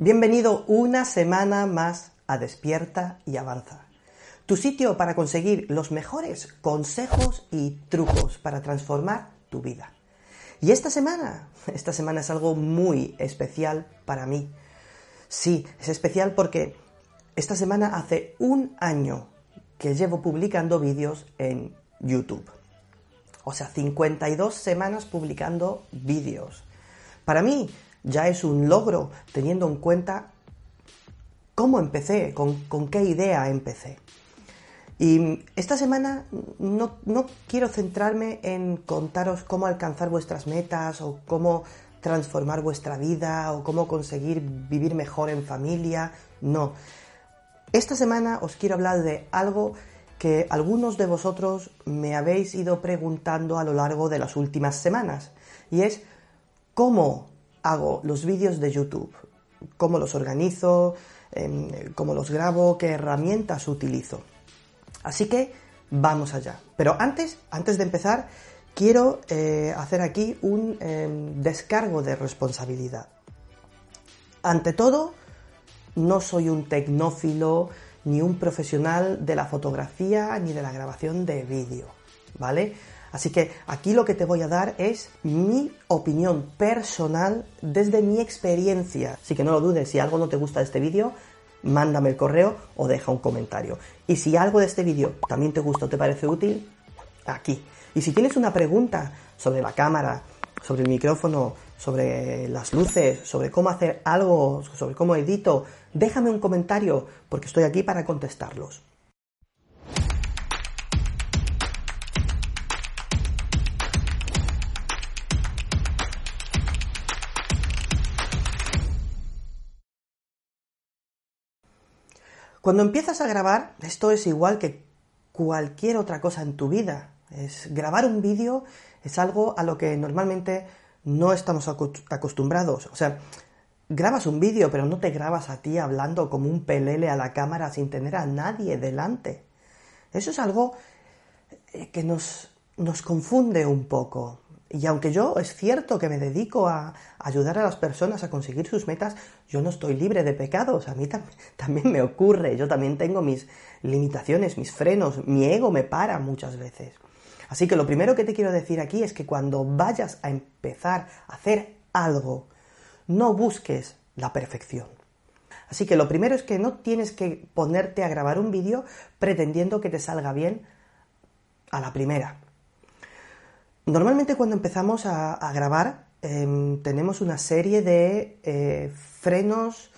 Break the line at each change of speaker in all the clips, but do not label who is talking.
Bienvenido una semana más a Despierta y Avanza, tu sitio para conseguir los mejores consejos y trucos para transformar tu vida. Y esta semana, esta semana es algo muy especial para mí. Sí, es especial porque esta semana hace un año que llevo publicando vídeos en YouTube. O sea, 52 semanas publicando vídeos. Para mí ya es un logro teniendo en cuenta cómo empecé, con, qué idea empecé. Y esta semana no, no, quiero centrarme en contaros cómo alcanzar vuestras metas o cómo transformar vuestra vida o cómo conseguir vivir mejor en familia. No. Esta semana os quiero hablar de algo que algunos de vosotros me habéis ido preguntando a lo largo de las últimas semanas. Y es cómo hago los vídeos de YouTube, cómo los organizo, em, cómo los grabo, qué herramientas utilizo. Así que vamos allá. Pero antes, antes de empezar, quiero eh, hacer aquí un em, descargo de responsabilidad. Ante todo, no soy un tecnófilo ni un profesional de la fotografía ni de la grabación de vídeo, ¿vale? Así que aquí lo que te voy a dar es mi opinión personal desde mi experiencia. Así que no lo dudes, si algo no te gusta de este vídeo, mándame el correo o deja un comentario. Y si algo de este vídeo también te gusta o te parece útil, aquí. Y si tienes una pregunta sobre la cámara, sobre el micrófono, sobre las luces, sobre cómo hacer algo, sobre cómo edito, déjame un comentario porque estoy aquí para contestarlos. Cuando empiezas a grabar, esto es igual que cualquier otra cosa en tu vida. Es grabar un vídeo es algo a lo que normalmente no estamos acostumbrados. O sea, grabas un vídeo, pero no te grabas a ti hablando como un pelele a la cámara sin tener a nadie delante. Eso es algo eh, que nos, nos confunde un poco. Y aunque yo es cierto que me dedico a ayudar a las personas a conseguir sus metas, yo no estoy libre de pecados. A mí también me ocurre. Yo también tengo mis limitaciones, mis frenos. Mi ego me para muchas veces. Así que lo primero que te quiero decir aquí es que cuando vayas a empezar a hacer algo, no busques la perfección. Así que lo primero es que no tienes que ponerte a grabar un vídeo pretendiendo que te salga bien a la primera. Normalmente cuando empezamos a, grabar em, tenemos una serie de eh, frenos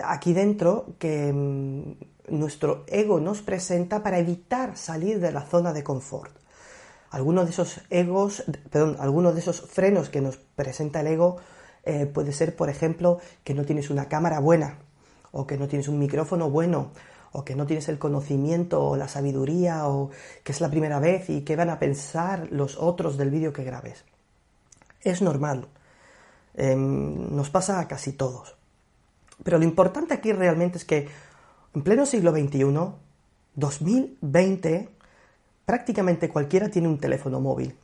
aquí dentro que em, nuestro ego nos presenta para evitar salir de la zona de confort. Algunos de esos egos, perdón, algunos de esos frenos que nos presenta el ego eh, puede ser, por ejemplo, que no tienes una cámara buena, o que no tienes un micrófono bueno, o que no tienes el conocimiento o la sabiduría, o que es la primera vez y qué van a pensar los otros del vídeo que grabes. Es normal. Em, nos pasa a casi todos. Pero lo importante aquí realmente es que en pleno siglo XXI, 2020, prácticamente cualquiera tiene un teléfono móvil.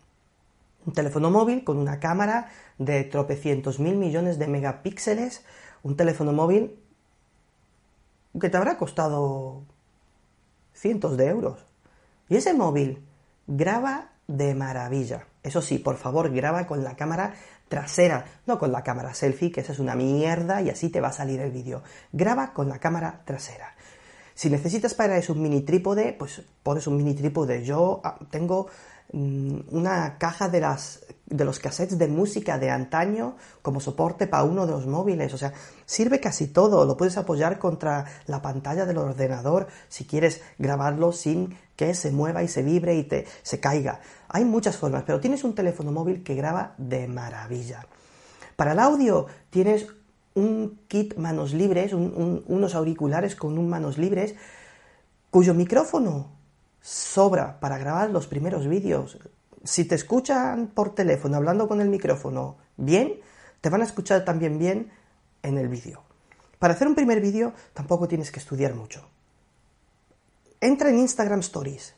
Un teléfono móvil con una cámara de tropecientos mil millones de megapíxeles, un teléfono móvil que te habrá costado cientos de euros. Y ese móvil graba de maravilla. Eso sí, por favor, graba con la cámara trasera, no con la cámara selfie, que esa es una mierda y así te va a salir el vídeo. Graba con la cámara trasera. Si necesitas para eso un mini trípode, pues pones un mini trípode. Yo ah, tengo mm, una caja de, las, de los cassettes de música de antaño como soporte para uno de los móviles. O sea, sirve casi todo. Lo puedes apoyar contra la pantalla del ordenador si quieres grabarlo sin que se mueva y se vibre y te, se caiga. Hay muchas formas, pero tienes un teléfono móvil que graba de maravilla. Para el audio tienes un kit manos libres, unos auriculares con un manos libres, cuyo micrófono sobra para grabar los primeros vídeos. Si te escuchan por teléfono hablando con el micrófono bien, te van a escuchar también bien en el vídeo. Para hacer un primer vídeo tampoco tienes que estudiar mucho. Entra en Instagram Stories,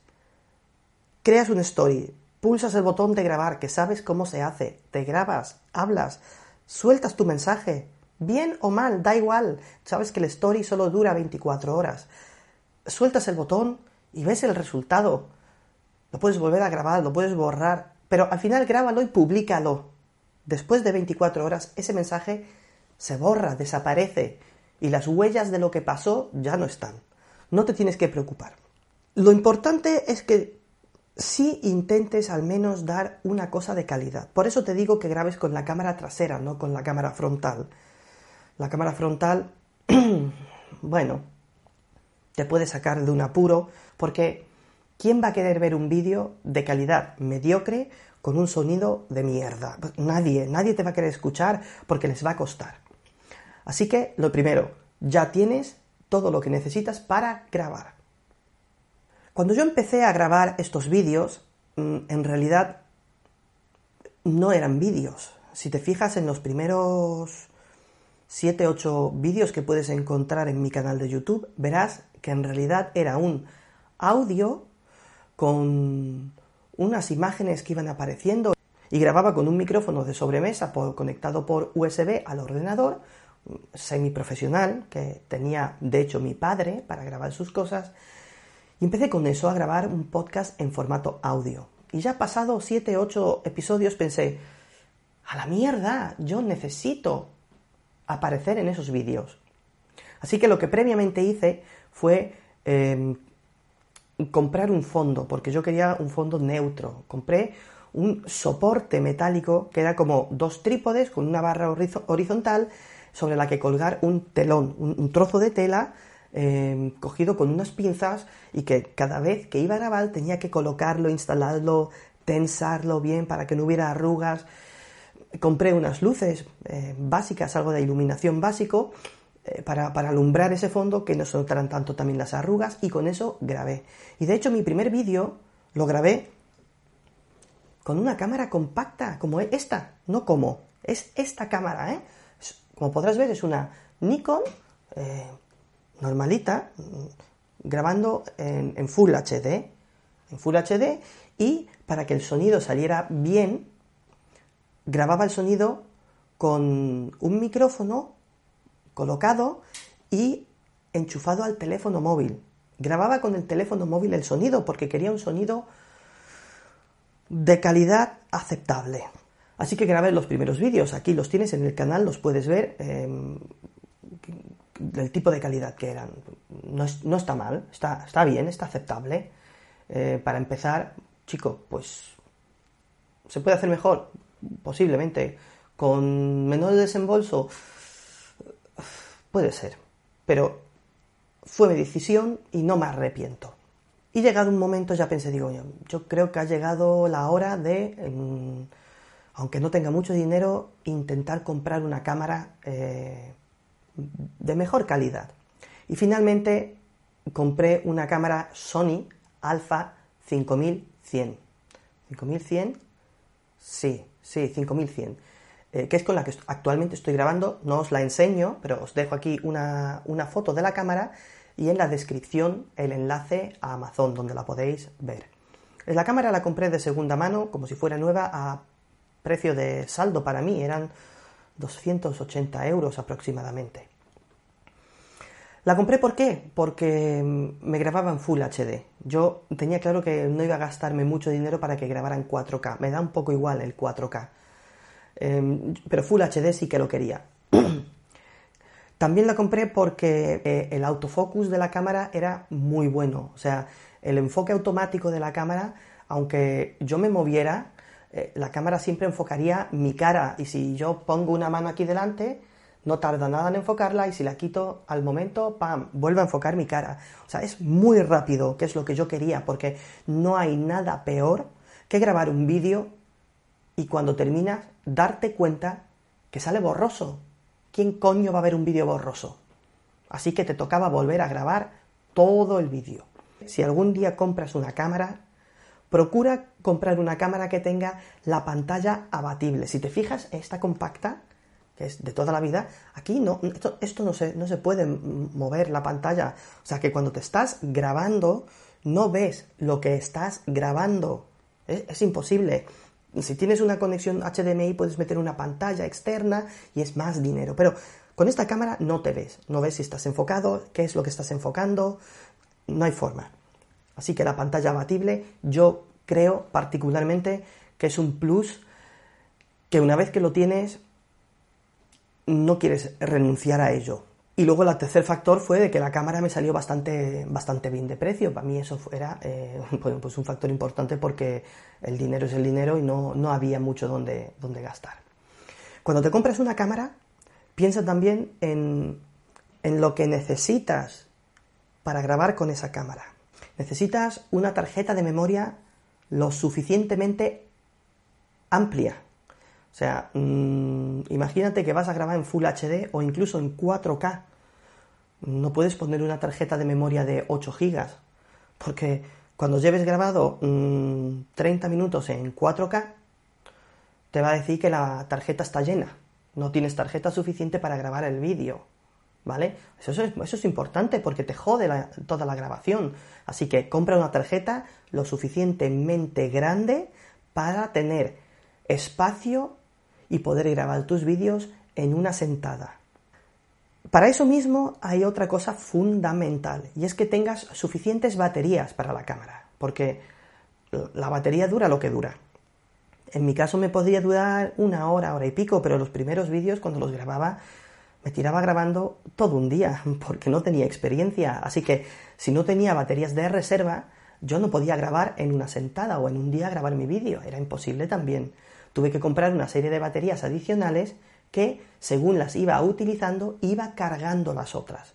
creas un story, pulsas el botón de grabar, que sabes cómo se hace, te grabas, hablas, sueltas tu mensaje, Bien o mal, da igual. Sabes que el story solo dura 24 horas. Sueltas el botón y ves el resultado. Lo puedes volver a grabar, lo puedes borrar, pero al final grábalo y públicalo. Después de 24 horas ese mensaje se borra, desaparece y las huellas de lo que pasó ya no están. No te tienes que preocupar. Lo importante es que sí intentes al menos dar una cosa de calidad. Por eso te digo que grabes con la cámara trasera, no con la cámara frontal. La cámara frontal, bueno, te puede sacar de un apuro porque ¿quién va a querer ver un vídeo de calidad mediocre con un sonido de mierda? Nadie, nadie te va a querer escuchar porque les va a costar. Así que, lo primero, ya tienes todo lo que necesitas para grabar. Cuando yo empecé a grabar estos vídeos, mm, en realidad no eran vídeos. Si te fijas en los primeros 7, 8 vídeos que puedes encontrar en mi canal de YouTube, verás que en realidad era un audio con unas imágenes que iban apareciendo y grababa con un micrófono de sobremesa conectado por USB al ordenador, semiprofesional, que tenía de hecho mi padre para grabar sus cosas, y empecé con eso a grabar un podcast en formato audio. Y ya pasado 7, 8 episodios pensé, a la mierda, yo necesito aparecer en esos vídeos. Así que lo que previamente hice fue em, comprar un fondo, porque yo quería un fondo neutro. Compré un soporte metálico que era como dos trípodes con una barra horizontal sobre la que colgar un telón, un, trozo de tela em, cogido con unas pinzas y que cada vez que iba a grabar tenía que colocarlo, instalarlo, tensarlo bien para que no hubiera arrugas compré unas luces eh, básicas, algo de iluminación básico, eh, para, alumbrar ese fondo, que no se notaran tanto también las arrugas, y con eso grabé. Y de hecho mi primer vídeo lo grabé con una cámara compacta, como esta, no como, es esta cámara, ¿eh? Como podrás ver, es una Nikon eh, normalita, grabando en Full HD, en Full HD, y para que el sonido saliera bien, grababa el sonido con un micrófono colocado y enchufado al teléfono móvil. Grababa con el teléfono móvil el sonido porque quería un sonido de calidad aceptable. Así que grabé los primeros vídeos. Aquí los tienes en el canal, los puedes ver. Eh, el tipo de calidad que eran. No, está mal, está, está, bien, está aceptable. Eh, para empezar, chico, pues se puede hacer mejor posiblemente con menor desembolso, puede ser, pero fue mi decisión y no me arrepiento. Y llegado un momento ya pensé, digo, yo creo que ha llegado la hora de, aunque no tenga mucho dinero, intentar comprar una cámara eh, de mejor calidad. Y finalmente compré una cámara Sony Alpha 5100. 5100, sí, Sí, 5100. Eh, que es con la que actualmente estoy grabando. No os la enseño, pero os dejo aquí una, foto de la cámara y en la descripción el enlace a Amazon donde la podéis ver. La cámara la compré de segunda mano, como si fuera nueva, a precio de saldo para mí, eran 280 euros aproximadamente. La compré ¿por qué? Porque mm, me grababa en Full HD. Yo tenía claro que no iba a gastarme mucho dinero para que grabara en 4K. Me da un poco igual el 4K. Em, pero Full HD sí que lo quería. También la compré porque eh, el autofocus de la cámara era muy bueno. O sea, el enfoque automático de la cámara, aunque yo me moviera, eh, la cámara siempre enfocaría mi cara. Y si yo pongo una mano aquí delante, no tarda nada en enfocarla y si la quito al momento, ¡pam!, vuelve a enfocar mi cara. O sea, es muy rápido, que es lo que yo quería, porque no hay nada peor que grabar un vídeo y cuando terminas darte cuenta que sale borroso. ¿Quién coño va a ver un vídeo borroso? Así que te tocaba volver a grabar todo el vídeo. Si algún día compras una cámara, procura comprar una cámara que tenga la pantalla abatible. Si te fijas, esta compacta que es de toda la vida, aquí no, esto, no, se, no se puede mover la pantalla. O sea que cuando te estás grabando, no ves lo que estás grabando. Es, imposible. Si tienes una conexión HDMI, puedes meter una pantalla externa y es más dinero. Pero Con esta cámara no te ves, no ves si estás enfocado, qué es lo que estás enfocando, no hay forma. Así que la pantalla abatible yo creo particularmente que es un plus que una vez que lo tienes no quieres renunciar a ello. Y luego el tercer factor fue de que la cámara me salió bastante, bastante bien de precio. Para mí eso era eh, pues un factor importante porque el dinero es el dinero y no, no había mucho donde, donde gastar. Cuando te compras una cámara, piensa también en, en lo que necesitas para grabar con esa cámara. Necesitas una tarjeta de memoria lo suficientemente amplia. O sea, mm, imagínate que vas a grabar en Full HD o incluso en 4K. No puedes poner una tarjeta de memoria de 8 GB, porque cuando lleves grabado 30 mm, minutos en 4K, te va a decir que la tarjeta está llena. No tienes tarjeta suficiente para grabar el vídeo. ¿Vale? Eso es, eso es, importante porque te jode toda la grabación. Así que compra una tarjeta lo suficientemente grande para tener espacio y poder grabar tus vídeos en una sentada. Para eso mismo hay otra cosa fundamental y es que tengas suficientes baterías para la cámara, porque la batería dura lo que dura. En mi caso me podría durar una hora, hora y pico, pero los primeros vídeos cuando los grababa me tiraba grabando todo un día porque no tenía experiencia, así que si no tenía baterías de reserva, yo no podía grabar en una sentada o en un día grabar mi vídeo, era imposible también. Tuve que comprar una serie de baterías adicionales que, según las iba utilizando, iba cargando las otras.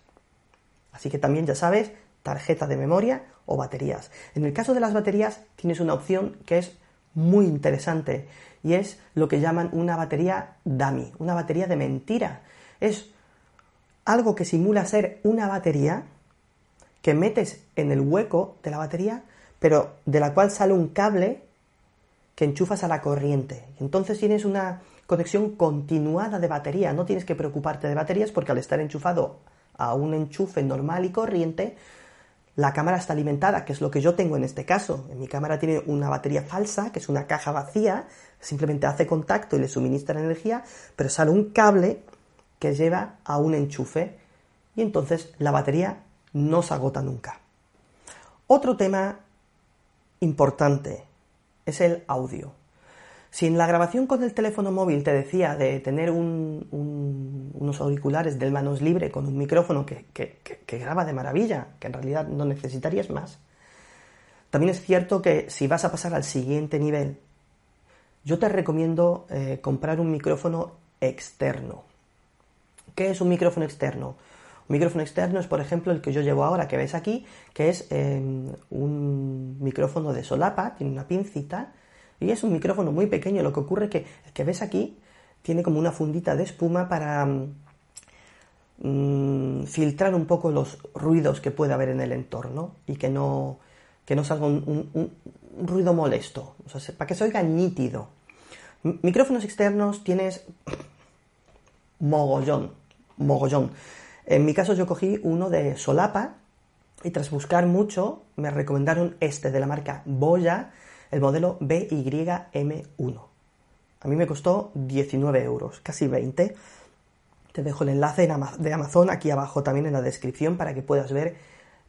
Así que también ya sabes, tarjeta de memoria o baterías. En el caso de las baterías tienes una opción que es muy interesante y es lo que llaman una batería dummy, una batería de mentira. Es algo que simula ser una batería que metes en el hueco de la batería, pero de la cual sale un cable que enchufas a la corriente. Entonces tienes una conexión continuada de batería. No tienes que preocuparte de baterías porque al estar enchufado a un enchufe normal y corriente, la cámara está alimentada, que es lo que yo tengo en este caso. En mi cámara tiene una batería falsa, que es una caja vacía, simplemente hace contacto y le suministra energía, pero sale un cable que lleva a un enchufe y entonces la batería no se agota nunca. Otro tema importante es el audio. Si en la grabación con el teléfono móvil te decía de tener unos auriculares del manos libre con un micrófono que, graba de maravilla, que en realidad no necesitarías más, también es cierto que si vas a pasar al siguiente nivel, yo te recomiendo eh, comprar un micrófono externo. ¿Qué es un micrófono externo? Un micrófono externo es, por ejemplo, el que yo llevo ahora, que ves aquí, que es em, un micrófono de solapa, tiene una pincita, y es un micrófono muy pequeño. Lo que ocurre es que el que ves aquí tiene como una fundita de espuma para mm, filtrar un poco los ruidos que puede haber en el entorno y que no, que no salga un, ruido molesto, sea, para que se oiga nítido. micrófonos externos tienes mogollón, mogollón. En mi caso yo cogí uno de solapa y tras buscar mucho me recomendaron este de la marca Boya el modelo BYM1. A mí me costó 19 euros, casi 20. Te dejo el enlace de Amazon aquí abajo también en la descripción para que puedas ver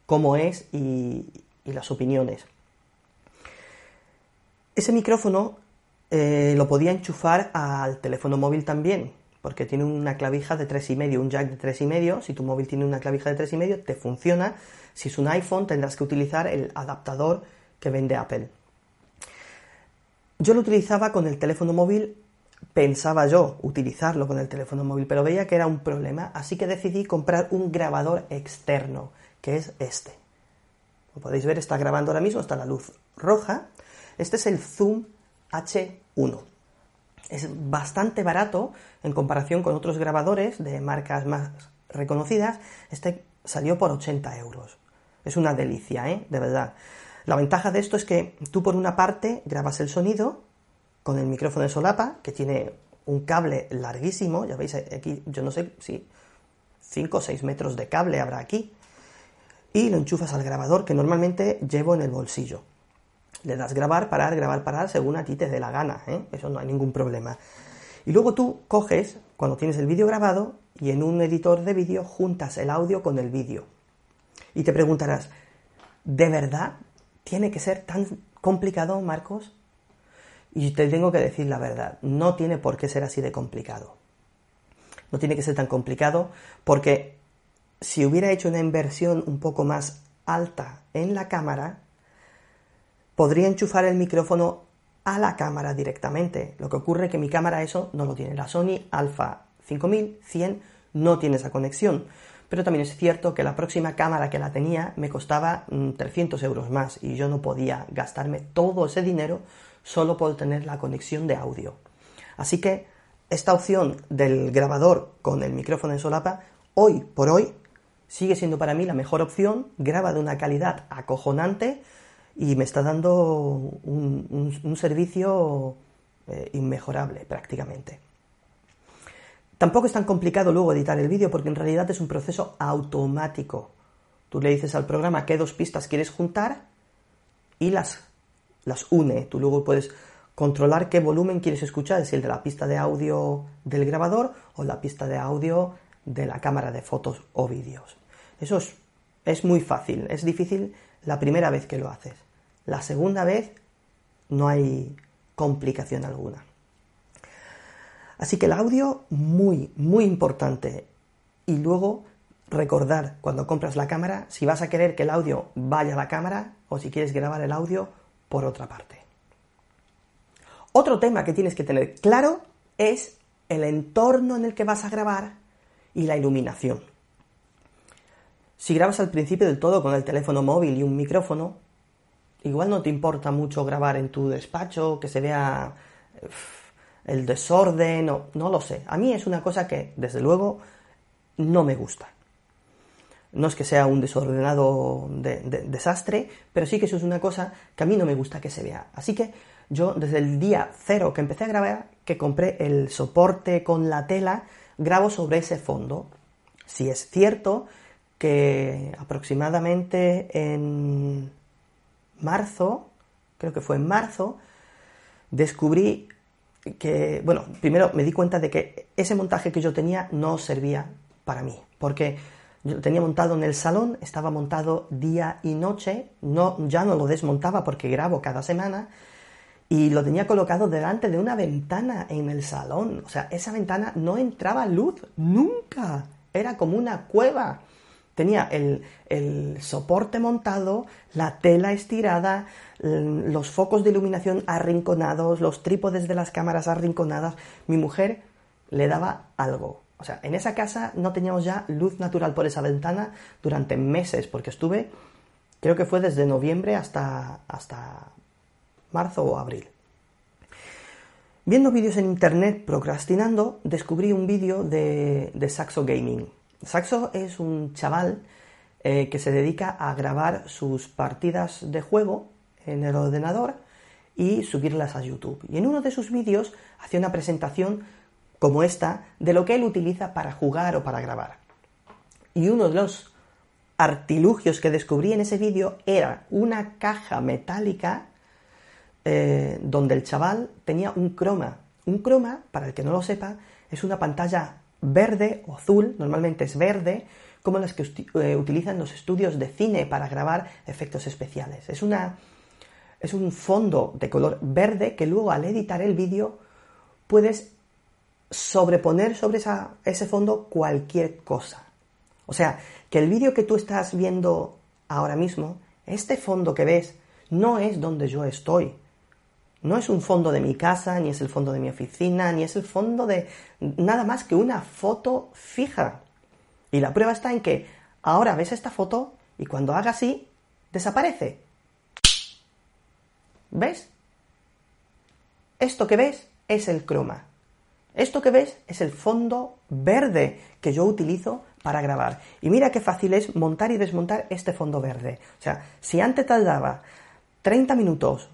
cómo es y, las opiniones. Ese micrófono eh, lo podía enchufar al teléfono móvil también, porque tiene una clavija de 3,5, un jack de 3,5. Si tu móvil tiene una clavija de 3,5, te funciona. Si es un iPhone, tendrás que utilizar el adaptador que vende Apple. Yo lo utilizaba con el teléfono móvil, pensaba yo utilizarlo con el teléfono móvil, pero veía que era un problema, así que decidí comprar un grabador externo, que es este. Como podéis ver, está grabando ahora mismo, está la luz roja. Este es el Zoom H1. Es bastante barato en comparación con otros grabadores de marcas más reconocidas. Este salió por 80 euros. Es una delicia, ¿eh? De verdad. La ventaja de esto es que tú por una parte grabas el sonido con el micrófono de solapa, que tiene un cable larguísimo, ya veis aquí, yo no sé si 5 o 6 metros de cable habrá aquí, y lo enchufas al grabador que normalmente llevo en el bolsillo. Le das grabar, parar, grabar, parar, según a ti te dé la gana, ¿eh? eso no hay ningún problema. Y luego tú coges, cuando tienes el vídeo grabado, y en un editor de vídeo juntas el audio con el vídeo. Y te preguntarás, ¿de verdad tiene que ser tan complicado, Marcos? Y te tengo que decir la verdad, no tiene por qué ser así de complicado. No tiene que ser tan complicado porque si hubiera hecho una inversión un poco más alta en la cámara, podría enchufar el micrófono a la cámara directamente. Lo que ocurre es que mi cámara eso no lo tiene. La Sony Alpha 5100 no tiene esa conexión. Pero también es cierto que la próxima cámara que la tenía me costaba 300 mm, euros más y yo no podía gastarme todo ese dinero solo por tener la conexión de audio. Así que esta opción del grabador con el micrófono en solapa, hoy por hoy, sigue siendo para mí la mejor opción, graba de una calidad acojonante y me está dando un, servicio eh, inmejorable prácticamente. Tampoco es tan complicado luego editar el vídeo porque en realidad es un proceso automático. Tú le dices al programa qué dos pistas quieres juntar y las, las une. Tú luego puedes controlar qué volumen quieres escuchar, si el de la pista de audio del grabador o la pista de audio de la cámara de fotos o vídeos. Eso es, es muy fácil, es difícil la primera vez que lo haces. La segunda vez no hay complicación alguna. Así que el audio muy, muy importante. Y luego recordar cuando compras la cámara si vas a querer que el audio vaya a la cámara o si quieres grabar el audio por otra parte. Otro tema que tienes que tener claro es el entorno en el que vas a grabar y la iluminación. Si grabas al principio del todo con el teléfono móvil y un micrófono, igual no te importa mucho grabar en tu despacho, que se vea el desorden, no, no lo sé. A mí es una cosa que, desde luego, no me gusta. No es que sea un desordenado desastre, pero sí que eso es una cosa que a mí no me gusta que se vea. Así que yo, desde el día cero que empecé a grabar, que compré el soporte con la tela, grabo sobre ese fondo. Si es cierto que aproximadamente en marzo, creo que fue en marzo, descubrí que, bueno, primero me di cuenta de que ese montaje que yo tenía no servía para mí, porque yo lo tenía montado en el salón, estaba montado día y noche, no, ya no lo desmontaba porque grabo cada semana, y lo tenía colocado delante de una ventana en el salón. O sea, esa ventana no entraba luz, nunca. Era como una cueva. Tenía el, soporte montado, la tela estirada, los focos de iluminación arrinconados, los trípodes de las cámaras arrinconadas. Mi mujer le daba algo. O sea, en esa casa no teníamos ya luz natural por esa ventana durante meses, porque estuve, creo que fue desde noviembre hasta, marzo o abril. Viendo vídeos en internet procrastinando, descubrí un vídeo de, de Saxo Gaming. Saxo es un chaval eh, que se dedica a grabar sus partidas de juego en el ordenador y subirlas a YouTube. Y en uno de sus vídeos hacía una presentación como esta de lo que él utiliza para jugar o para grabar. Y uno de los artilugios que descubrí en ese vídeo era una caja metálica eh, donde el chaval tenía un croma. Un croma, para el que no lo sepa, es una pantalla verde o azul, normalmente es verde, como las que eh, utilizan los estudios de cine para grabar efectos especiales. Es, una, es un fondo de color verde que luego al editar el vídeo puedes sobreponer sobre ese fondo cualquier cosa. O sea, que el vídeo que tú estás viendo ahora mismo, este fondo que ves, no es donde yo estoy. No es un fondo de mi casa, ni es el fondo de mi oficina, ni es el fondo de nada más que una foto fija. Y la prueba está en que ahora ves esta foto y cuando haga así, desaparece. ¿Ves? Esto que ves es el croma. Esto que ves es el fondo verde que yo utilizo para grabar. Y mira qué fácil es montar y desmontar este fondo verde. O sea, si antes tardaba 30 minutos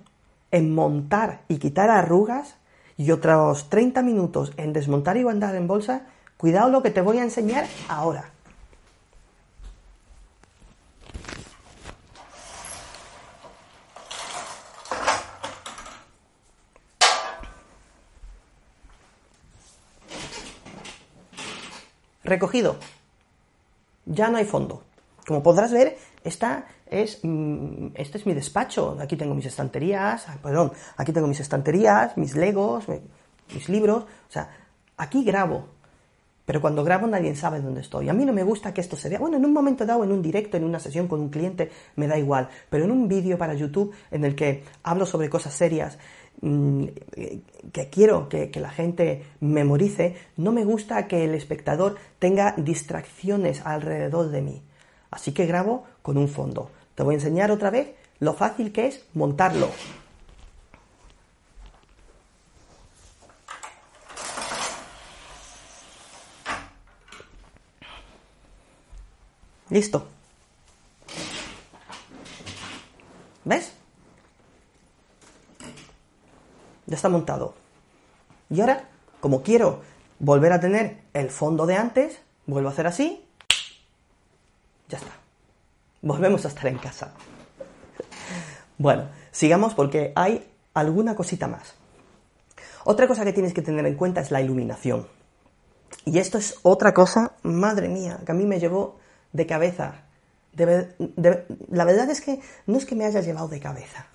en montar y quitar arrugas y otros 30 minutos en desmontar y guardar en bolsa, cuidado lo que te voy a enseñar ahora. recogido. Ya no hay fondo. Como podrás ver, esta es, mm, este es mi despacho. Aquí tengo mis estanterías, perdón, aquí tengo mis estanterías, mis legos, mis libros. O sea, aquí grabo. Pero cuando grabo nadie sabe dónde estoy. A mí no me gusta que esto se vea. Bueno, en un momento dado, en un directo, en una sesión con un cliente, me da igual. Pero en un vídeo para YouTube en el que hablo sobre cosas serias, mm, que quiero que, que, la gente memorice, no me gusta que el espectador tenga distracciones alrededor de mí. Así que grabo con un fondo. Te voy a enseñar otra vez lo fácil que es montarlo. Listo. ¿Ves? Ya está montado. Y ahora, como quiero volver a tener el fondo de antes, vuelvo a hacer así. Volvemos a estar en casa. Bueno, sigamos porque hay alguna cosita más. Otra cosa que tienes que tener en cuenta es la iluminación. Y esto es otra cosa, madre mía, que a mí me llevó de cabeza. la verdad es que no es que me haya llevado de cabeza.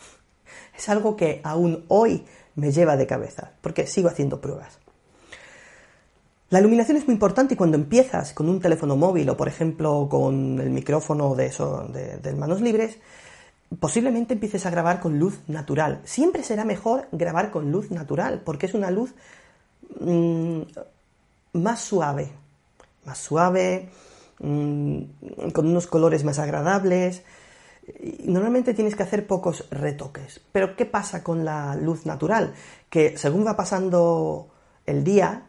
Es algo que aún hoy me lleva de cabeza, porque sigo haciendo pruebas. La iluminación es muy importante y cuando empiezas con un teléfono móvil o, por ejemplo, con el micrófono de, de, manos libres, posiblemente empieces a grabar con luz natural. Siempre será mejor grabar con luz natural, porque es una luz mm, más suave, más suave, Mm, con unos colores más agradables. Normalmente tienes que hacer pocos retoques. Pero ¿qué pasa con la luz natural? Que según va pasando el día,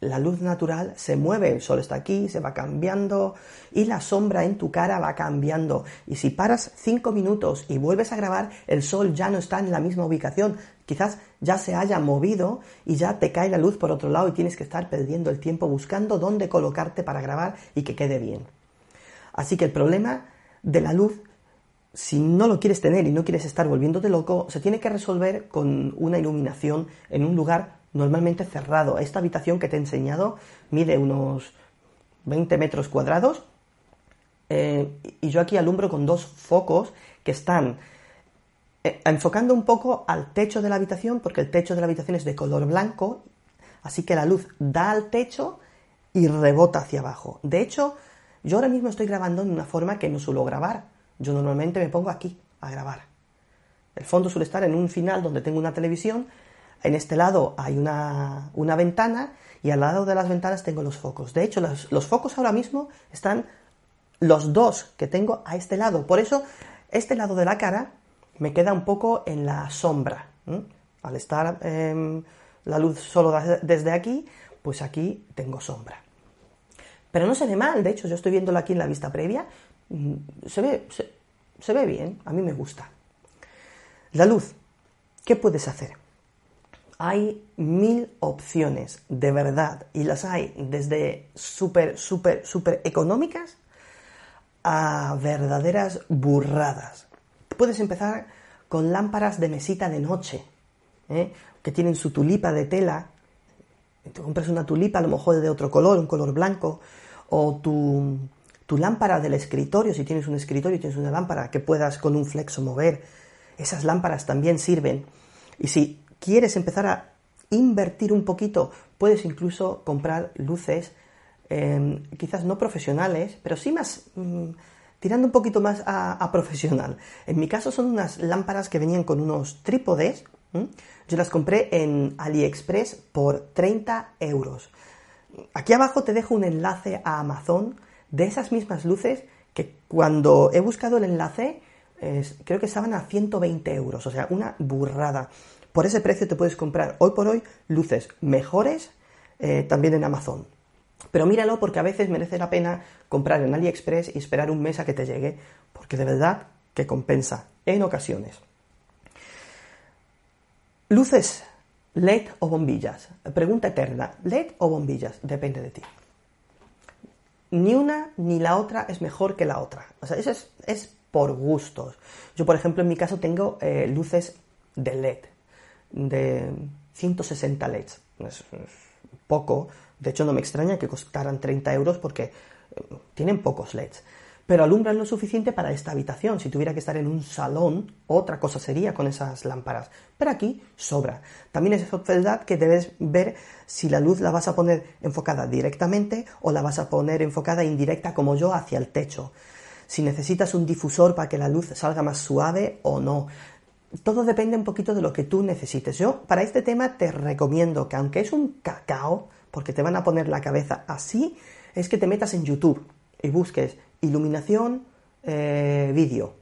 la luz natural se mueve, el sol está aquí, se va cambiando y la sombra en tu cara va cambiando. Y si paras cinco minutos y vuelves a grabar, el sol ya no está en la misma ubicación. Quizás ya se haya movido y ya te cae la luz por otro lado y tienes que estar perdiendo el tiempo buscando dónde colocarte para grabar y que quede bien. Así que el problema de la luz, si no lo quieres tener y no quieres estar volviéndote loco, se tiene que resolver con una iluminación en un lugar normalmente cerrado. Esta habitación que te he enseñado mide unos 20 metros cuadrados eh, y yo aquí alumbro con dos focos que están eh, enfocando un poco al techo de la habitación porque el techo de la habitación es de color blanco, así que la luz da al techo y rebota hacia abajo. De hecho, yo ahora mismo estoy grabando en una forma que no suelo grabar. Yo normalmente me pongo aquí a grabar. El fondo suele estar en un final donde tengo una televisión en este lado hay una, ventana y al lado de las ventanas tengo los focos. De hecho, los, focos ahora mismo están los dos que tengo a este lado. Por eso, este lado de la cara me queda un poco en la sombra. Al estar em, la luz solo desde aquí, pues aquí tengo sombra. Pero no se ve mal, de hecho, yo estoy viéndolo aquí en la vista previa, mm, se ve, se ve bien, a mí me gusta. La luz, ¿qué puedes hacer? Hay mil opciones, de verdad, y las hay desde súper, súper, súper económicas a verdaderas burradas. Puedes empezar con lámparas de mesita de noche, ¿eh? que tienen su tulipa de tela. Te compras una tulipa a lo mejor de otro color, un color blanco, o tu, tu lámpara del escritorio, si tienes un escritorio y tienes una lámpara que puedas con un flexo mover. Esas lámparas también sirven. Y si quieres empezar a invertir un poquito, puedes incluso comprar luces, em, quizás no profesionales, pero sí más, mm, tirando un poquito más a, profesional. En mi caso son unas lámparas que venían con unos trípodes. Yo las compré en AliExpress por 30 euros. Aquí abajo te dejo un enlace a Amazon de esas mismas luces que cuando he buscado el enlace creo que estaban a 120 euros, o sea, una burrada. Por ese precio te puedes comprar hoy por hoy luces mejores eh, también en Amazon. Pero míralo porque a veces merece la pena comprar en AliExpress y esperar un mes a que te llegue, porque de verdad que compensa en ocasiones. Luces, LED o bombillas. Pregunta eterna, LED o bombillas, depende de ti. Ni una ni la otra es mejor que la otra. O sea, eso es, por gustos. Yo, por ejemplo, en mi caso tengo eh, luces de LED de 160 LEDs. Es, poco, De hecho, no me extraña que costaran 30 euros porque eh, tienen pocos LEDs. Pero alumbran lo suficiente para esta habitación. Si tuviera que estar en un salón, otra cosa sería con esas lámparas. Pero aquí sobra. También es verdad que debes ver si la luz la vas a poner enfocada directamente o la vas a poner enfocada indirecta como yo hacia el techo. Si necesitas un difusor para que la luz salga más suave o no todo depende un poquito de lo que tú necesites. Yo para este tema te recomiendo que aunque es un cacao, porque te van a poner la cabeza así, es que te metas en YouTube y busques iluminación, eh, vídeo.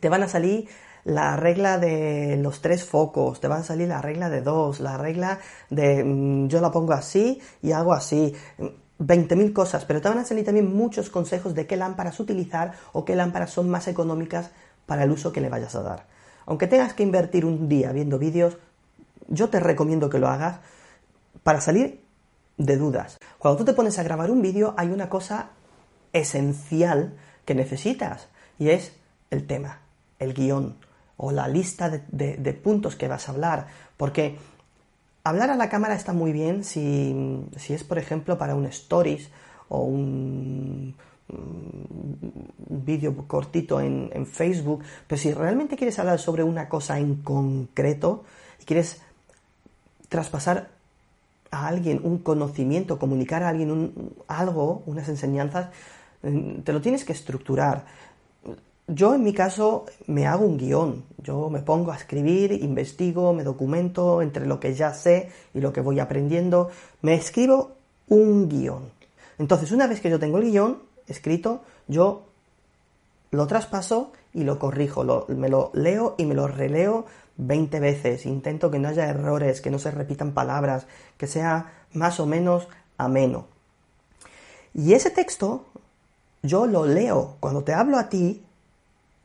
Te van a salir la regla de los tres focos, te van a salir la regla de dos, la regla de mm, yo la pongo así y hago así. 20.000 cosas, pero te van a salir también muchos consejos de qué lámparas utilizar o qué lámparas son más económicas para el uso que le vayas a dar. Aunque tengas que invertir un día viendo vídeos, yo te recomiendo que lo hagas para salir de dudas. Cuando tú te pones a grabar un vídeo hay una cosa esencial que necesitas y es el tema, el guion o la lista de, puntos que vas a hablar. Porque hablar a la cámara está muy bien si, si es, por ejemplo, para un stories o un un vídeo cortito en, Facebook, pero si realmente quieres hablar sobre una cosa en concreto y quieres traspasar a alguien un conocimiento, comunicar a alguien un, algo, unas enseñanzas, mm, te lo tienes que estructurar. Yo en mi caso me hago un guion, yo me pongo a escribir, investigo, me documento entre lo que ya sé y lo que voy aprendiendo, me escribo un guion. Entonces, una vez que yo tengo el guion, escrito, yo lo traspaso y lo corrijo, me lo leo y me lo releo 20 veces, intento que no haya errores, que no se repitan palabras, que sea más o menos ameno. Y ese texto yo lo leo, cuando te hablo a ti,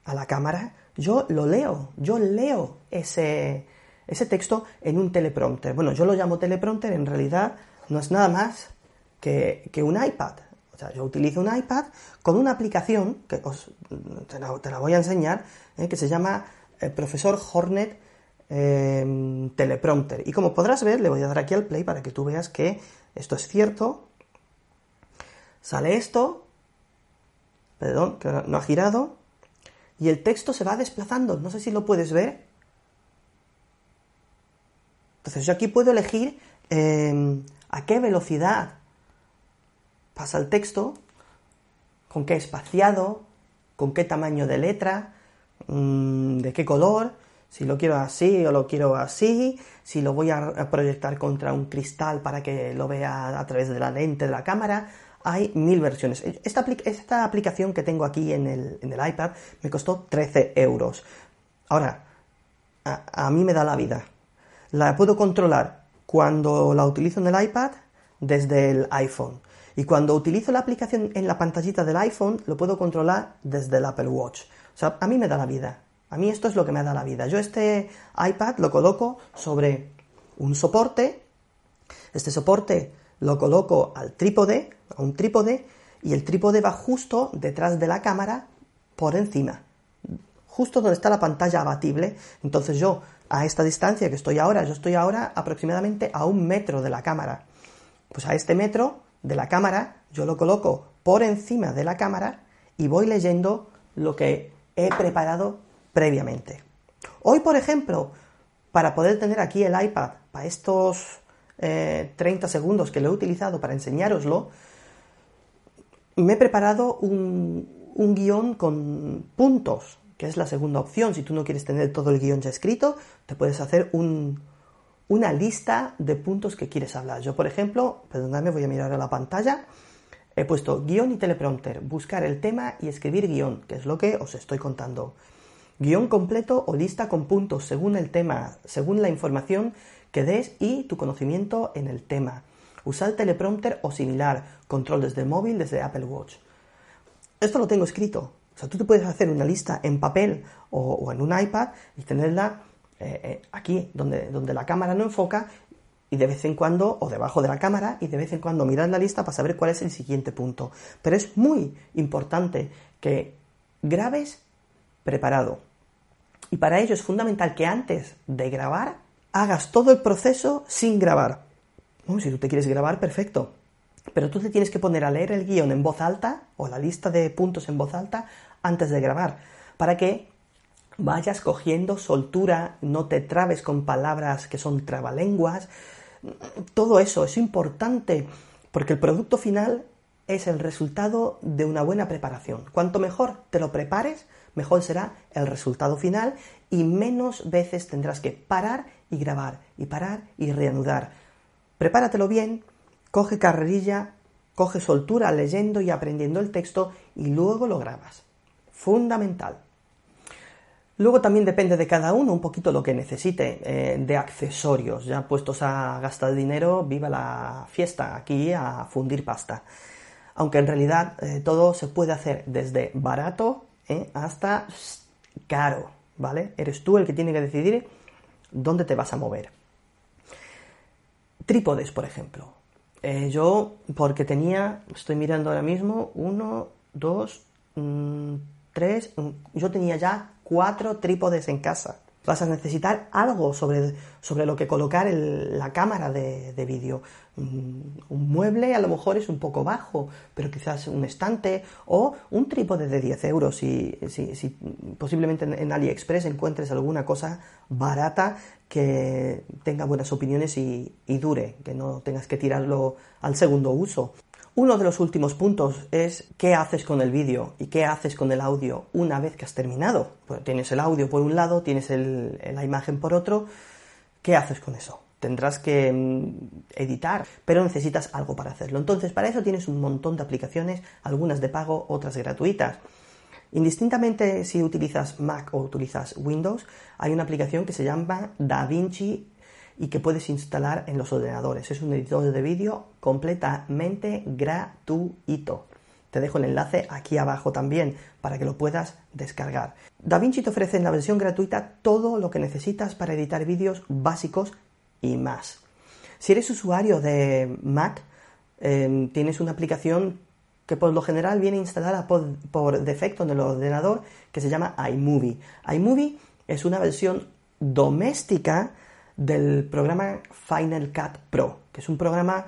a la cámara, yo lo leo, yo leo ese, ese texto en un teleprompter. Bueno, yo lo llamo teleprompter, en realidad no es nada más que, que un iPad. Yo utilizo un iPad con una aplicación que os, te, la, voy a enseñar, eh, que se llama eh, Profesor Hornet em, Teleprompter. Y como podrás ver, le voy a dar aquí al play para que tú veas que esto es cierto. Sale esto, perdón, que no ha girado, y el texto se va desplazando. No sé si lo puedes ver. Entonces yo aquí puedo elegir em, a qué velocidad pasa el texto, con qué espaciado, con qué tamaño de letra, mm, de qué color, si lo quiero así o lo quiero así, si lo voy a proyectar contra un cristal para que lo vea a través de la lente de la cámara. Hay mil versiones. Esta, aplicación que tengo aquí en el, en el, iPad me costó 13 euros. Ahora, a mí me da la vida. La puedo controlar cuando la utilizo en el iPad desde el iPhone. Y cuando utilizo la aplicación en la pantallita del iPhone, lo puedo controlar desde el Apple Watch. O sea, a mí me da la vida. A mí esto es lo que me da la vida. Yo este iPad lo coloco sobre un soporte. Este soporte lo coloco al trípode, a un trípode, y el trípode va justo detrás de la cámara por encima. Justo donde está la pantalla abatible. Entonces yo, a esta distancia que estoy ahora, yo estoy ahora aproximadamente a un metro de la cámara. Pues a este metro de la cámara, yo lo coloco por encima de la cámara y voy leyendo lo que he preparado previamente. Hoy, por ejemplo, para poder tener aquí el iPad, para estos 30 eh, segundos que lo he utilizado para enseñároslo, me he preparado un, un guion con puntos, que es la segunda opción. Si tú no quieres tener todo el guion ya escrito, te puedes hacer un, una lista de puntos que quieres hablar. Yo, por ejemplo, perdóname, voy a mirar a la pantalla. He puesto guion y teleprompter, buscar el tema y escribir guion, que es lo que os estoy contando. Guión completo o lista con puntos según el tema, según la información que des y tu conocimiento en el tema. Usar teleprompter o similar, control desde el móvil, desde Apple Watch. Esto lo tengo escrito. O sea, tú te puedes hacer una lista en papel o en un iPad y tenerla eh, eh, aquí donde, donde la cámara no enfoca y de vez en cuando, o debajo de la cámara, y de vez en cuando mirar la lista para saber cuál es el siguiente punto. Pero es muy importante que grabes preparado. Y para ello es fundamental que antes de grabar hagas todo el proceso sin grabar. si tú te quieres grabar, perfecto. Pero tú te tienes que poner a leer el guion en voz alta o la lista de puntos en voz alta antes de grabar, para que vayas cogiendo soltura, no te trabes con palabras que son trabalenguas. Todo eso es importante porque el producto final es el resultado de una buena preparación. Cuanto mejor te lo prepares, mejor será el resultado final y menos veces tendrás que parar y grabar y parar y reanudar. Prepáratelo bien, coge carrerilla, coge soltura leyendo y aprendiendo el texto y luego lo grabas. Fundamental. Luego también depende de cada uno un poquito lo que necesite eh, de accesorios. Ya puestos a gastar dinero, viva la fiesta aquí a fundir pasta. Aunque en realidad eh, todo se puede hacer desde barato eh, hasta caro, ¿vale? Eres tú el que tiene que decidir dónde te vas a mover. Trípodes, por ejemplo. yo, porque tenía, estoy mirando ahora mismo, uno, dos, mm, tres, mm, yo tenía ya cuatro trípodes en casa. Vas a necesitar algo sobre, sobre lo que colocar la cámara de, vídeo. Mm, un mueble a lo mejor es un poco bajo, pero quizás un estante o un trípode de 10 euros. Si, si, posiblemente en, AliExpress encuentres alguna cosa barata que tenga buenas opiniones y dure, que no tengas que tirarlo al segundo uso. Uno de los últimos puntos es qué haces con el vídeo y qué haces con el audio una vez que has terminado. Pues tienes el audio por un lado, tienes la imagen por otro. ¿Qué haces con eso? Tendrás que mm, editar, pero necesitas algo para hacerlo. Entonces, para eso tienes un montón de aplicaciones, algunas de pago, otras gratuitas. Indistintamente si utilizas Mac o utilizas Windows, hay una aplicación que se llama DaVinci y que puedes instalar en los ordenadores. Es un editor de vídeo completamente gratuito. Te dejo el enlace aquí abajo también para que lo puedas descargar. DaVinci te ofrece en la versión gratuita todo lo que necesitas para editar vídeos básicos y más. Si eres usuario de Mac, em, tienes una aplicación que por lo general viene instalada por, por defecto en el ordenador que se llama iMovie. iMovie es una versión doméstica del programa Final Cut Pro, que es un programa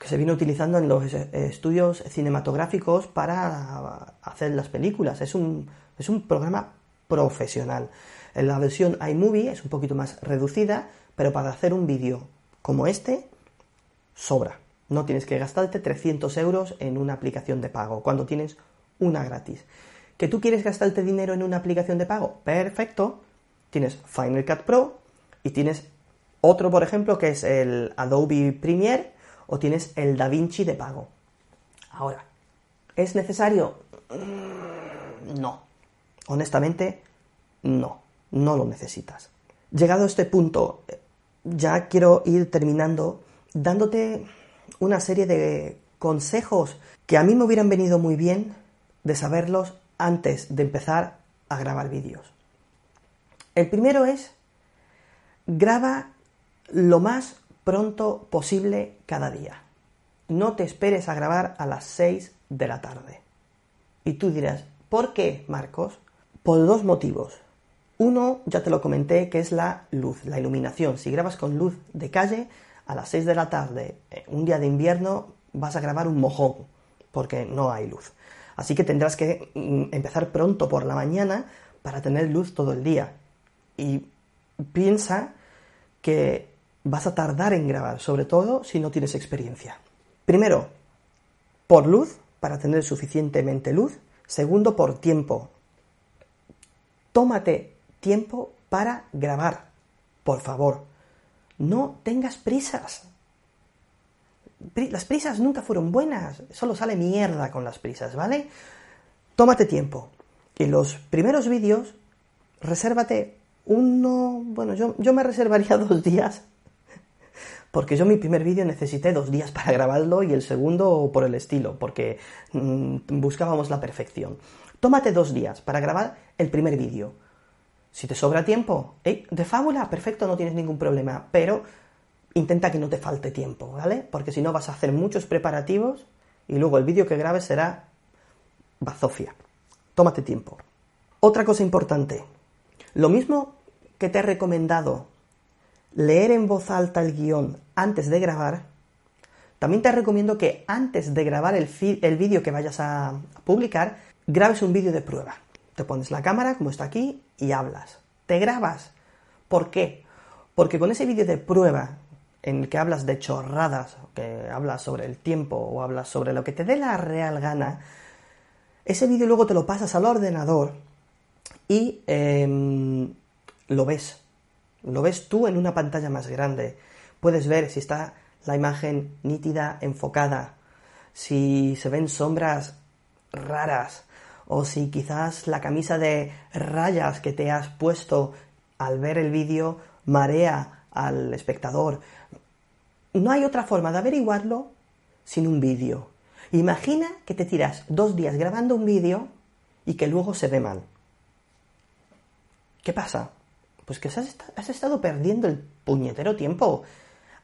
que se viene utilizando en los estudios cinematográficos para hacer las películas. Es un, es un programa profesional. La versión iMovie es un poquito más reducida, pero para hacer un vídeo como este, sobra. No tienes que gastarte 300 euros en una aplicación de pago cuando tienes una gratis. ¿Que tú quieres gastarte dinero en una aplicación de pago? Perfecto. Tienes Final Cut Pro, y tienes otro, por ejemplo, que es el Adobe Premiere o tienes el DaVinci de pago. Ahora, ¿es necesario? Mm, no. Honestamente, no. No lo necesitas. Llegado a este punto, ya quiero ir terminando dándote una serie de consejos que a mí me hubieran venido muy bien de saberlos antes de empezar a grabar vídeos. El primero es Graba lo más pronto posible cada día. No te esperes a grabar a las 6 de la tarde. Y tú dirás, ¿por qué, Marcos? Por dos motivos. Uno, ya te lo comenté, que es la luz, la iluminación. Si grabas con luz de calle, a las 6 de la tarde, eh, un día de invierno, vas a grabar un mojón, porque no hay luz. Así que tendrás que mm, empezar pronto por la mañana para tener luz todo el día. Y piensa que vas a tardar en grabar, sobre todo si no tienes experiencia. Primero, por luz, para tener suficientemente luz. Segundo, por tiempo. Tómate tiempo para grabar, por favor. No tengas prisas. Las prisas nunca fueron buenas, solo sale mierda con las prisas, ¿vale? Tómate tiempo. Y los primeros vídeos, resérvate uno, bueno, yo, yo me reservaría dos días, porque yo mi primer vídeo necesité dos días para grabarlo y el segundo por el estilo, porque mm, buscábamos la perfección. Tómate dos días para grabar el primer vídeo. Si te sobra tiempo, de fábula, perfecto, no tienes ningún problema, pero intenta que no te falte tiempo, ¿vale? Porque si no vas a hacer muchos preparativos y luego el vídeo que grabes será bazofia. Tómate tiempo. Otra cosa importante, lo mismo que te he recomendado leer en voz alta el guion antes de grabar, también te recomiendo que antes de grabar el, el vídeo que vayas a publicar, grabes un vídeo de prueba. Te pones la cámara, como está aquí, y hablas. Te grabas. ¿Por qué? Porque con ese vídeo de prueba en el que hablas de chorradas, que hablas sobre el tiempo o hablas sobre lo que te dé la real gana, ese vídeo luego te lo pasas al ordenador y em, lo ves. Lo ves tú en una pantalla más grande. Puedes ver si está la imagen nítida, enfocada, si se ven sombras raras, o si quizás la camisa de rayas que te has puesto al ver el vídeo marea al espectador. No hay otra forma de averiguarlo sin un vídeo. Imagina que te tiras dos días grabando un vídeo y que luego se ve mal. ¿Qué pasa? Pues que has, estado perdiendo el puñetero tiempo.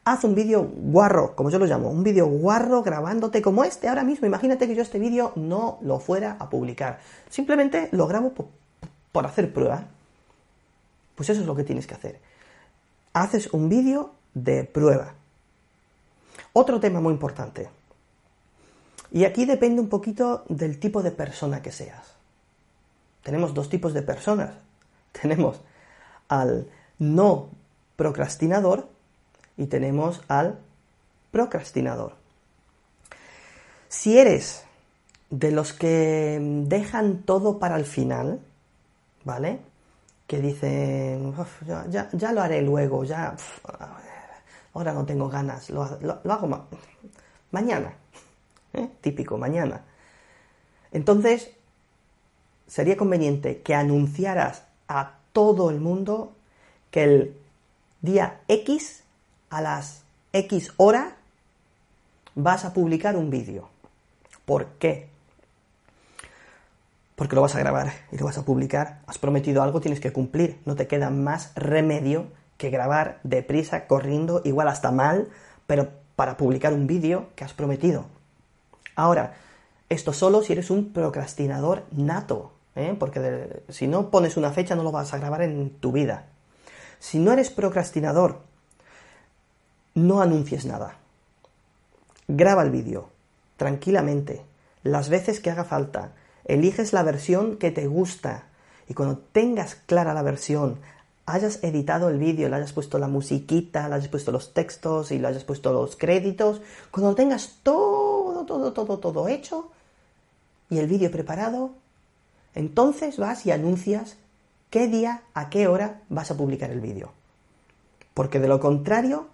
Haz un vídeo guarro, como yo lo llamo, un vídeo guarro grabándote como este ahora mismo. Imagínate que yo este vídeo no lo fuera a publicar. Simplemente lo grabo por hacer prueba. Pues eso es lo que tienes que hacer. Haces un vídeo de prueba. Otro tema muy importante. Y aquí depende un poquito del tipo de persona que seas. Tenemos dos tipos de personas. tenemos al no procrastinador y tenemos al procrastinador. Si eres de los que dejan todo para el final, ¿vale? Que dicen, ya, lo haré luego, ya, ahora no tengo ganas, lo, hago mañana, ¿eh? típico, mañana. Entonces, sería conveniente que anunciaras a todo el mundo que el día X a las X hora vas a publicar un vídeo. ¿Por qué? Porque lo vas a grabar y lo vas a publicar. Has prometido algo, tienes que cumplir. No te queda más remedio que grabar deprisa, corriendo, igual hasta mal, pero para publicar un vídeo que has prometido. Ahora, esto solo si eres un procrastinador nato. ¿Eh? porque si no pones una fecha no lo vas a grabar en tu vida. Si no eres procrastinador, no anuncies nada. Graba el vídeo, tranquilamente, las veces que haga falta. Eliges la versión que te gusta y cuando tengas clara la versión, hayas editado el vídeo, le hayas puesto la musiquita, le hayas puesto los textos y le hayas puesto los créditos, cuando tengas todo, todo, todo, todo hecho y el vídeo preparado, entonces vas y anuncias qué día, a qué hora vas a publicar el vídeo. Porque de lo contrario,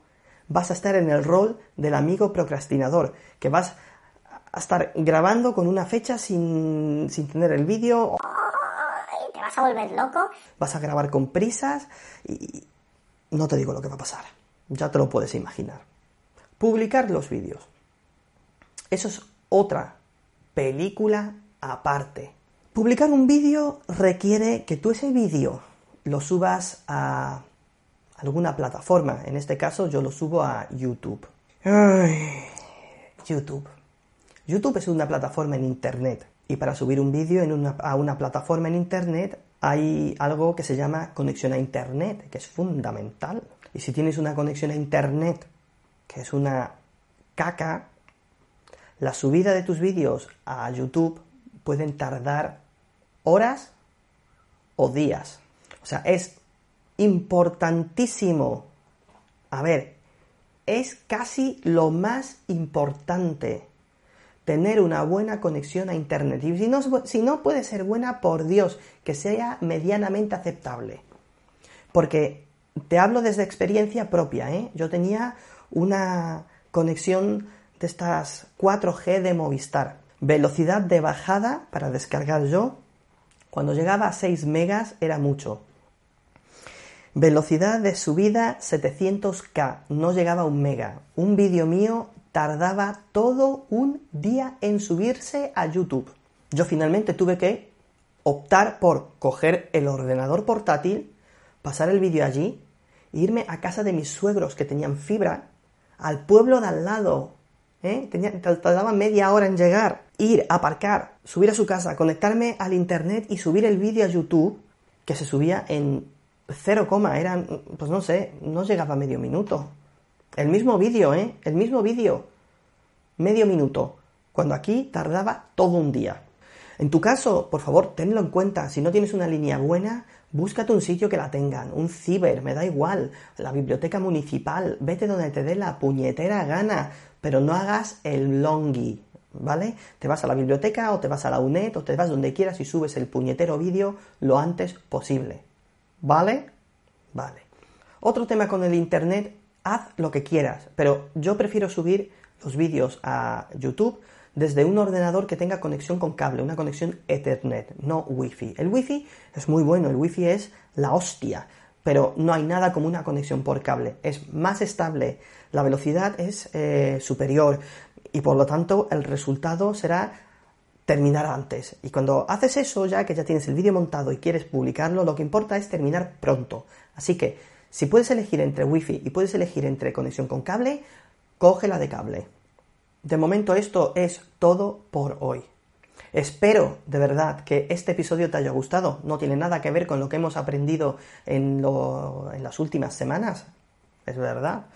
vas a estar en el rol del amigo procrastinador, que vas a estar grabando con una fecha sin, sin tener el vídeo.
Te vas a volver loco.
Vas a grabar con prisas y no te digo lo que va a pasar. Ya te lo puedes imaginar. Publicar los vídeos. Eso es otra película aparte. Publicar un vídeo requiere que tú ese vídeo lo subas a alguna plataforma. En este caso yo lo subo a YouTube. YouTube. YouTube es una plataforma en Internet. Y para subir un vídeo a una plataforma en Internet hay algo que se llama conexión a Internet, que es fundamental. Y si tienes una conexión a Internet, que es una caca, la subida de tus vídeos a YouTube pueden tardar horas o días. O sea, es importantísimo. A ver, es casi lo más importante tener una buena conexión a Internet. Y si no, si no puede ser buena, por Dios, que sea medianamente aceptable. Porque te hablo desde experiencia propia. ¿eh? Yo tenía una conexión de estas 4G de Movistar. Velocidad de bajada para descargar yo cuando llegaba a 6 megas era mucho. Velocidad de subida 700k, no llegaba a un mega. Un vídeo mío tardaba todo un día en subirse a YouTube. Yo finalmente tuve que optar por coger el ordenador portátil, pasar el vídeo allí, irme a casa de mis suegros que tenían fibra, al pueblo de al lado, ¿eh? tardaba media hora en llegar, ir, aparcar, subir a su casa, conectarme al internet y subir el vídeo a YouTube, que se subía en 0, eran, pues no sé, no llegaba a medio minuto. El mismo vídeo, ¿eh? El mismo vídeo. Medio minuto. Cuando aquí tardaba todo un día. En tu caso, por favor, tenlo en cuenta. Si no tienes una línea buena, búscate un sitio que la tengan. Un ciber, me da igual. La biblioteca municipal. Vete donde te dé la puñetera gana. Pero no hagas el longi. ¿Vale? Te vas a la biblioteca o te vas a la UNED o te vas donde quieras y subes el puñetero vídeo lo antes posible. ¿Vale? Vale. Otro tema con el Internet, haz lo que quieras, pero yo prefiero subir los vídeos a YouTube desde un ordenador que tenga conexión con cable, una conexión Ethernet, no Wi-Fi. El Wi-Fi es muy bueno, el Wi-Fi es la hostia, pero no hay nada como una conexión por cable. Es más estable, la velocidad es eh, superior y por lo tanto el resultado será terminar antes. Y cuando haces eso, ya que ya tienes el vídeo montado y quieres publicarlo, lo que importa es terminar pronto. Así que, si puedes elegir entre Wi-Fi y puedes elegir entre conexión con cable, coge la de cable. De momento esto es todo por hoy. Espero de verdad que este episodio te haya gustado. No tiene nada que ver con lo que hemos aprendido en, las últimas semanas, es verdad.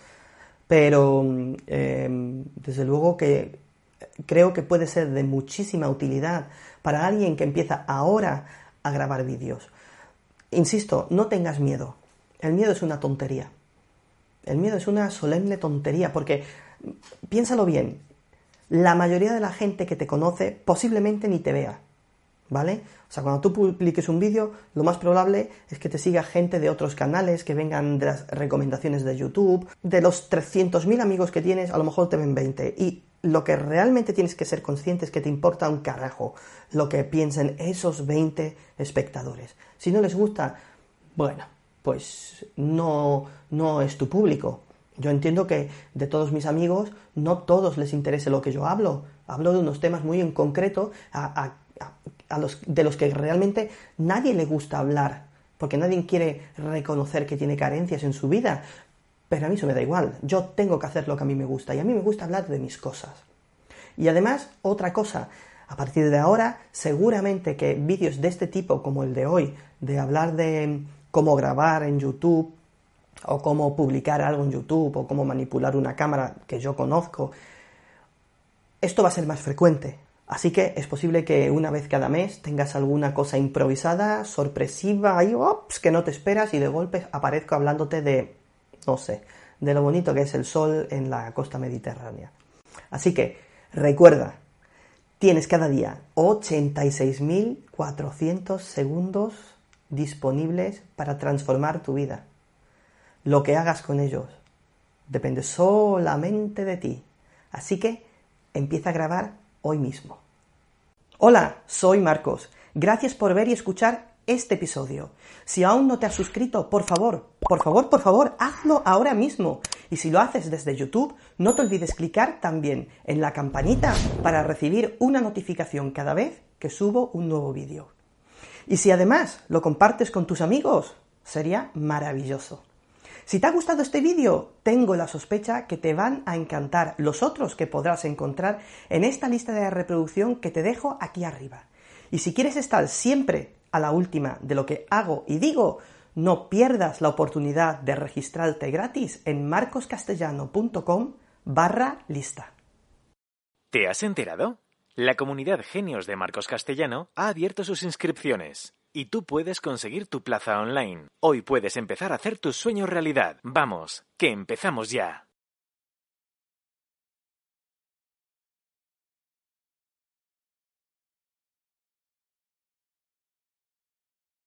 Pero em, desde luego que creo que puede ser de muchísima utilidad para alguien que empieza ahora a grabar vídeos. Insisto, no tengas miedo. El miedo es una tontería. El miedo es una solemne tontería porque, piénsalo bien, la mayoría de la gente que te conoce posiblemente ni te vea. ¿Vale? O sea, cuando tú publiques un vídeo, lo más probable es que te siga gente de otros canales, que vengan de las recomendaciones de YouTube. De los 300.000 amigos que tienes, a lo mejor te ven 20. Y lo que realmente tienes que ser consciente es que te importa un carajo lo que piensen esos 20 espectadores. Si no les gusta, bueno, pues no, no es tu público. Yo entiendo que de todos mis amigos no todos les interese lo que yo hablo. Hablo de unos temas muy en concreto a, a los, de los que realmente nadie le gusta hablar, porque nadie quiere reconocer que tiene carencias en su vida. Pero a mí eso me da igual. Yo tengo que hacer lo que a mí me gusta y a mí me gusta hablar de mis cosas. Y además, otra cosa, a partir de ahora, seguramente que vídeos de este tipo, como el de hoy, de hablar de cómo grabar en YouTube, o cómo publicar algo en YouTube, o cómo manipular una cámara que yo conozco, esto va a ser más frecuente. Así que es posible que una vez cada mes tengas alguna cosa improvisada, sorpresiva, y ops, que no te esperas y de golpe aparezco hablándote de no sé, de lo bonito que es el sol en la costa mediterránea. Así que, recuerda, tienes cada día 86.400 segundos disponibles para transformar tu vida. Lo que hagas con ellos depende solamente de ti. Así que empieza a grabar hoy mismo. Hola, soy Marcos. Gracias por ver y escuchar este episodio. Si aún no te has suscrito, por favor, por favor, por favor, hazlo ahora mismo. Y si lo haces desde YouTube, no te olvides clicar también en la campanita para recibir una notificación cada vez que subo un nuevo vídeo. Y si además lo compartes con tus amigos, sería maravilloso. Si te ha gustado este vídeo, tengo la sospecha que te van a encantar los otros que podrás encontrar en esta lista de reproducción que te dejo aquí arriba. Y si quieres estar siempre a la última de lo que hago y digo, no pierdas la oportunidad de registrarte gratis en marcoscastellano.com barra lista.
¿Te has enterado? La comunidad Genios de Marcos Castellano ha abierto sus inscripciones y tú puedes conseguir tu plaza online. Hoy puedes empezar a hacer tus sueños realidad. Vamos, que empezamos ya.